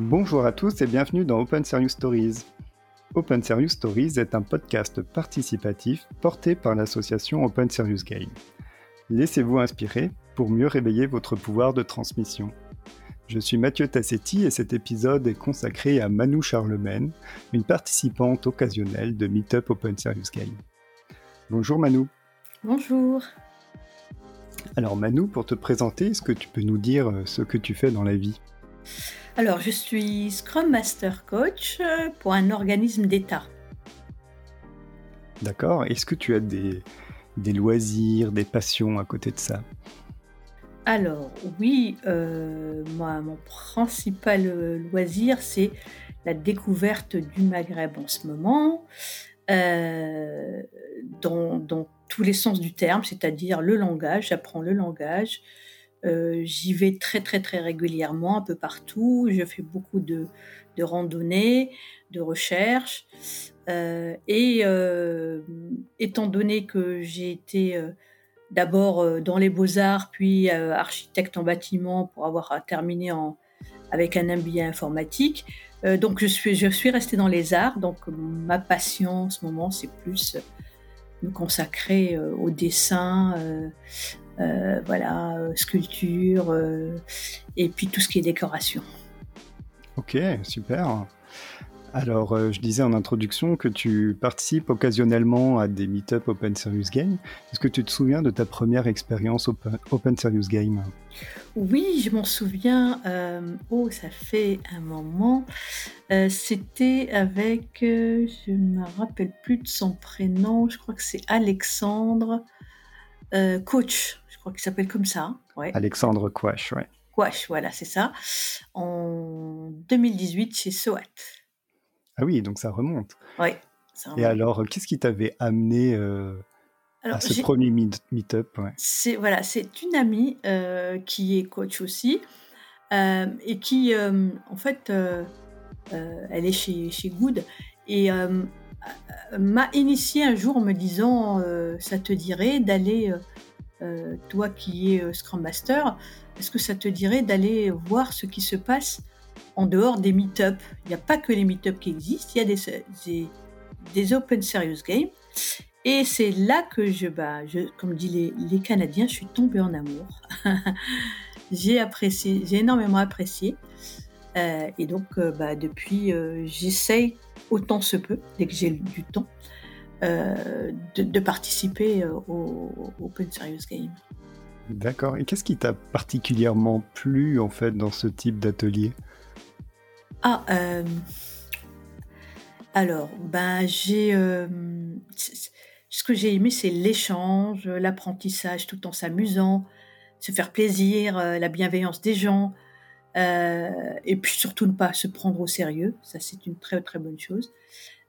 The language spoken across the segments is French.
Bonjour à tous et bienvenue dans Open Serious Stories. Open Serious Stories est un podcast participatif porté par l'association Open Serious Game. Laissez-vous inspirer pour mieux réveiller votre pouvoir de transmission. Je suis Mathieu Tassetti et cet épisode est consacré à Manu Charlemagne, une participante occasionnelle de Meetup Open Serious Game. Bonjour Manu. Bonjour. Alors Manu, pour te présenter, est-ce que tu peux nous dire euh, ce que tu fais dans la vie? Alors, je suis Scrum Master Coach euh, pour un organisme d'État. D'accord. Est-ce que tu as des, des loisirs, des passions à côté de ça? Alors, oui, euh, moi, mon principal euh, loisir, c'est la découverte du Maghreb en ce moment, euh, dans, dans tous les sens du terme, c'est-à-dire le langage, j'apprends le langage. Euh, J'y vais très très très régulièrement, un peu partout. Je fais beaucoup de, randonnées, de recherches. Euh, et euh, étant donné que j'ai été d'abord dans les beaux-arts, puis architecte en bâtiment pour avoir terminé en, avec un MBA informatique, donc je suis, je suis restée dans les arts. Donc ma passion en ce moment, c'est plus me consacrer au dessin, euh, voilà, euh, sculpture, euh, et puis tout ce qui est décoration. Ok, super. Alors, je disais en introduction que tu participes occasionnellement à des meet-up Open Serious Game. Est-ce que tu te souviens de ta première expérience Open, Open Serious Game Oui, je m'en souviens. euh, oh, ça fait un moment. Euh, C'était avec, euh, je me rappelle plus de son prénom. Je crois que c'est Alexandre Coach. Crois qu'il s'appelle comme ça. Ouais. Alexandre Quash, ouais. Quash, voilà, c'est ça. En 2018 chez SOAT. Ah oui, donc ça remonte. C'est Et alors, qu'est-ce qui t'avait amené euh, Alors, à ce premier meet- meet-up ouais? c'est voilà, c'est une amie euh, qui est coach aussi euh, et qui, en fait, elle est chez, chez Good et m'a initié un jour en me disant ça te dirait d'aller, euh, toi qui es euh, Scrum Master, est-ce que ça te dirait d'aller voir ce qui se passe en dehors des meet-up? Il n'y a pas que les meet-up qui existent, il y a des, des, Open Serious Games. Et c'est là que je, bah, comme dit les, les Canadiens, je suis tombée en amour. j'ai apprécié, j'ai énormément apprécié. Euh, et donc, bah, depuis, j'essaye autant se peut, dès que j'ai du temps, de, de participer euh, au, au Open Serious Game. D'accord. Et qu'est-ce qui t'a particulièrement plu en fait dans ce type d'atelier? Ah, euh, alors, ben, j'ai. euh, ce que j'ai aimé, c'est l'échange, l'apprentissage tout en s'amusant, se faire plaisir, euh, la bienveillance des gens, euh, et puis surtout ne pas se prendre au sérieux. Ça, c'est une très très bonne chose.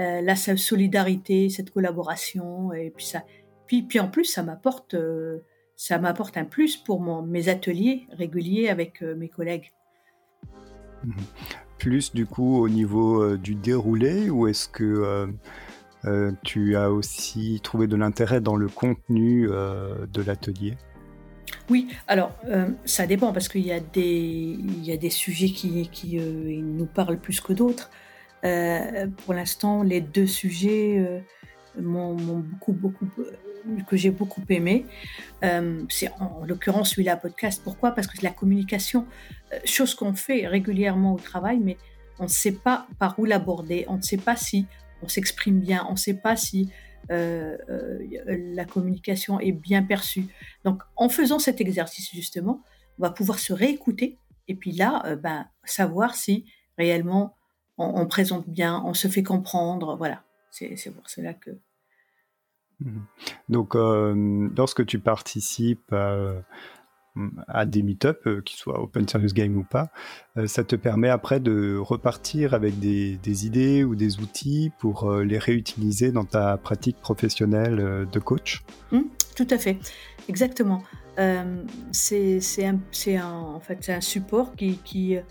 Euh, la solidarité, cette collaboration, et puis ça. Puis, puis en plus, ça m'apporte, euh, ça m'apporte un plus pour mon, mes ateliers réguliers avec euh, mes collègues. Plus du coup au niveau du déroulé ou est-ce que tu as aussi trouvé de l'intérêt dans le contenu de l'atelier? Oui, alors euh, ça dépend parce qu'il y a des il y a des sujets qui qui euh, nous parlent plus que d'autres. Euh, pour l'instant, les deux sujets euh, m'ont beaucoup beaucoup euh, que j'ai beaucoup aimé. Euh, c'est en, en l'occurrence celui-là podcast. Pourquoi? Parce que la communication, chose qu'on fait régulièrement au travail, mais on ne sait pas par où l'aborder. On ne sait pas si on s'exprime bien. On ne sait pas si euh, la communication est bien perçue. Donc, en faisant cet exercice, justement, on va pouvoir se réécouter et puis là, ben, savoir si réellement on, on présente bien, on se fait comprendre. Voilà, c'est pour cela que. Mhm. Donc, euh, lorsque tu participes à, à des meet-up, euh, qu'ils soient Open Serious Game ou pas, euh, ça te permet après de repartir avec des, des idées ou des outils pour euh, les réutiliser dans ta pratique professionnelle euh, de coach? Hmm, tout à fait, exactement. Euh, c'est un, c'est un, en fait, c'est un support qui, qui, euh,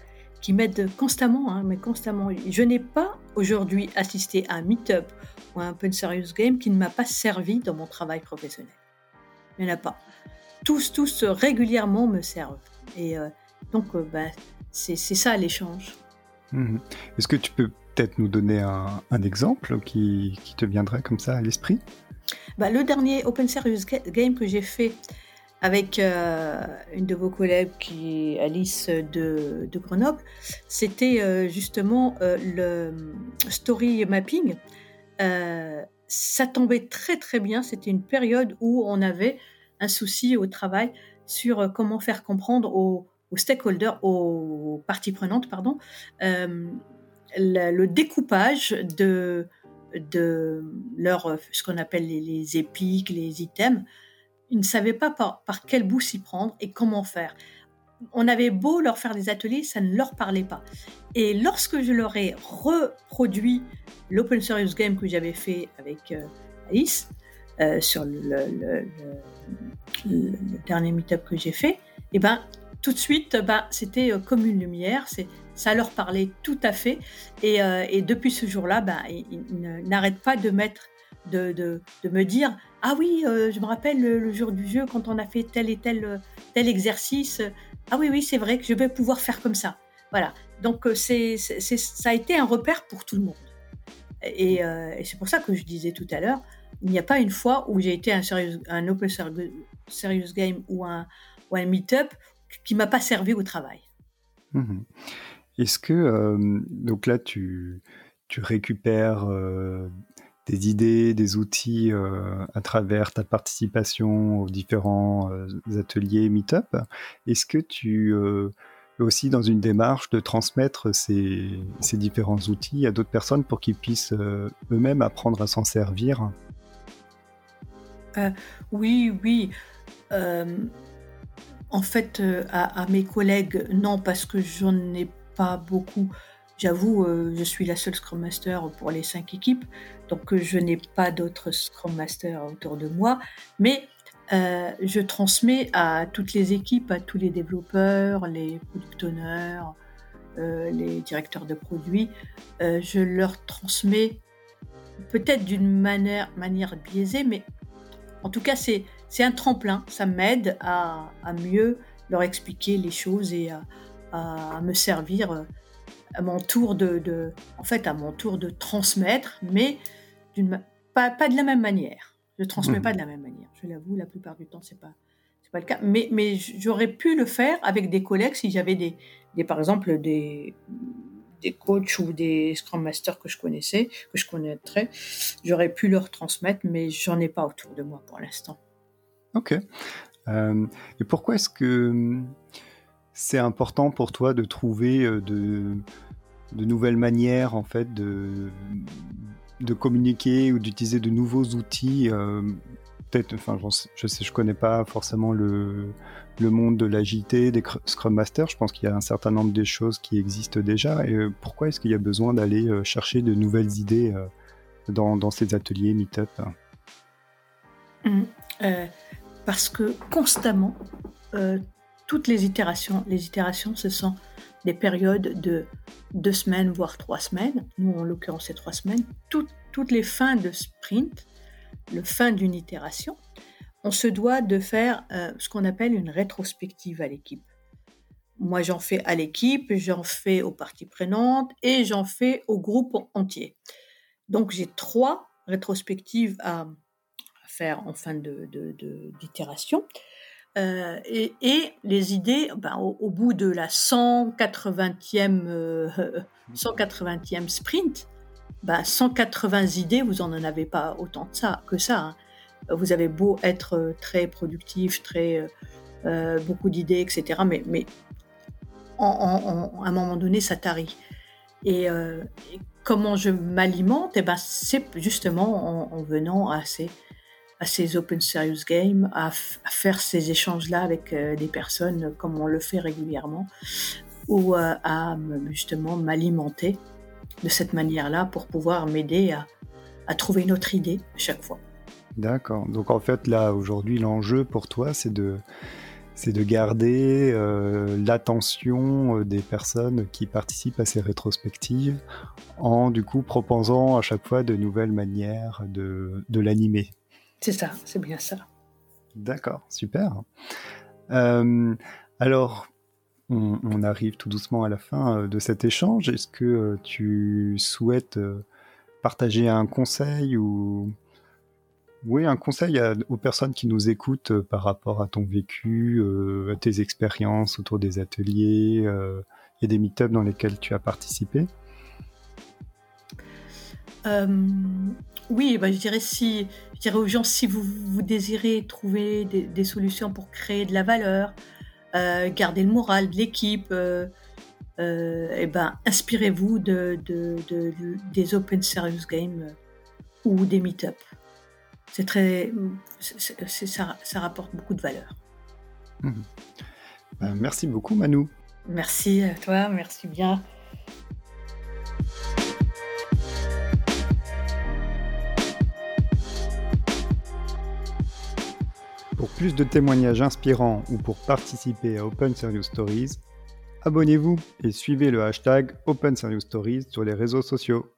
qui m'aide constamment, hein, mais constamment. Je n'ai pas aujourd'hui assisté à un meet-up ou à un Open Serious Game qui ne m'a pas servi dans mon travail professionnel. Il n'y en a pas. Tous, tous régulièrement me servent. Et euh, donc, euh, bah, c'est ça l'échange. Mhm. Est-ce que tu peux peut-être nous donner un, exemple qui, te viendrait comme ça à l'esprit? Bah, Le dernier Open Serious Game que j'ai fait avec euh, une de vos collègues qui est Alice de, Grenoble, c'était euh, justement euh, le story mapping. ça tombait très très bien, c'était une période où on avait un souci au travail sur comment faire comprendre aux, stakeholders, aux parties prenantes, pardon, le, découpage de, de leur, ce qu'on appelle les, les épiques, les items, ils ne savaient pas par, quel bout s'y prendre et comment faire. On avait beau leur faire des ateliers, ça ne leur parlait pas. Et lorsque je leur ai reproduit l'Open Serious Game que j'avais fait avec euh, Alice, euh, sur le, dernier meet-up que j'ai fait, et eh ben, tout de suite, ben, c'était euh, comme une lumière, ça leur parlait tout à fait. Et, depuis ce jour-là, ben, ils n'arrêtent pas de mettre de, me dire Ah oui, euh, je me rappelle le, jour du jeu quand on a fait tel et tel, euh, tel exercice. Ah oui, oui, c'est vrai que je vais pouvoir faire comme ça. Voilà. Donc, euh, c'est, ça a été un repère pour tout le monde. Et, c'est pour ça que je disais tout à l'heure il n'y a pas une fois où j'ai été un, serious, un Open Serious Game ou un, ou un Meetup qui m'a pas servi au travail. Mmh Est-ce que, donc là, tu récupères des idées, des outils euh, à travers ta participation aux différents euh, ateliers Meetup. Est-ce que tu euh, es aussi dans une démarche de transmettre ces, différents outils à d'autres personnes pour qu'ils puissent eux-mêmes apprendre à s'en servir? Oui, oui. en fait, à, mes collègues, non, parce que j'en ai pas beaucoup. J'avoue, je suis la seule Scrum Master pour les cinq équipes. Donc je n'ai pas d'autres Scrum Master autour de moi, mais euh, je transmets à toutes les équipes, à tous les développeurs, les product owners, euh, les directeurs de produits, euh, je leur transmets peut-être d'une manière, manière biaisée, mais en tout cas c'est un tremplin, ça m'aide à, mieux leur expliquer les choses et à, me servir à mon tour de, en fait à mon tour de transmettre, mais pas, pas de la même manière. Je transmets mmh. pas de la même manière. Je l'avoue, la plupart du temps, c'est pas c'est pas le cas. Mais, mais j'aurais pu le faire avec des collègues si j'avais des, des, par exemple, des, des coachs ou des Scrum Masters que je connaissais, que je connaîtrais. J'aurais pu leur transmettre, mais j'en ai pas autour de moi pour l'instant. Ok. Euh, et pourquoi est-ce que c'est important pour toi de trouver euh, de, nouvelles manières en fait de, communiquer ou d'utiliser de nouveaux outils euh, Peut-être, enfin, je sais, je connais pas forcément le, le monde de l'agilité, des Scrum Masters. Je pense qu'il y a un certain nombre de choses qui existent déjà. Et euh, pourquoi est-ce qu'il y a besoin d'aller chercher de nouvelles idées dans, dans, ces ateliers Meetup? Mmh. Parce que constamment, toutes les itérations, les itérations, ce sont des périodes de deux semaines, voire trois semaines. Nous, en l'occurrence, c'est trois semaines. toutes les fins de sprint, le fin d'une itération, on se doit de faire euh, ce qu'on appelle une rétrospective à l'équipe. Moi, j'en fais à l'équipe, j'en fais aux parties prenantes et j'en fais au groupe entier. Donc, j'ai trois rétrospectives à, faire en fin d'itération. De, euh, et, les idées, ben, au, bout de la 180e, 180e euh, sprint, ben, 180 idées, vous n'en avez pas autant de ça, que ça. Hein. Vous avez beau être très productif, très, euh, beaucoup d'idées, etc. Mais, mais à un moment donné, ça tarit. Et, comment je m'alimente eh ben, C'est justement en, en, venant à ces à ces Open Serious Games, à, faire ces échanges-là avec euh, des personnes comme on le fait régulièrement, ou euh, à justement m'alimenter de cette manière-là pour pouvoir m'aider à, trouver une autre idée à chaque fois. D'accord. Donc en fait, là, aujourd'hui, l'enjeu pour toi, c'est de, c'est de garder euh, l'attention des personnes qui participent à ces rétrospectives en du coup proposant à chaque fois de nouvelles manières de l'animer. C'est ça, c'est bien ça. D'accord, super. Euh, alors, on, arrive tout doucement à la fin de cet échange. Est-ce que tu souhaites partager un conseil ou oui, un conseil aux personnes qui nous écoutent par rapport à ton vécu, à tes expériences autour des ateliers et des meet-ups dans lesquels tu as participé? Oui, bah, je dirais si, je dirais aux gens si vous, vous désirez trouver des, solutions pour créer de la valeur, euh, garder le moral de l'équipe, euh, euh, eh ben inspirez-vous de, des open serious games ou des meet-up. C'est très, ça, ça, rapporte beaucoup de valeur. Mmh. Ben, merci beaucoup, Manu. Merci à toi, merci bien. Pour plus de témoignages inspirants ou pour participer à Open Serious Stories, abonnez-vous et suivez le hashtag Open Serious Stories sur les réseaux sociaux.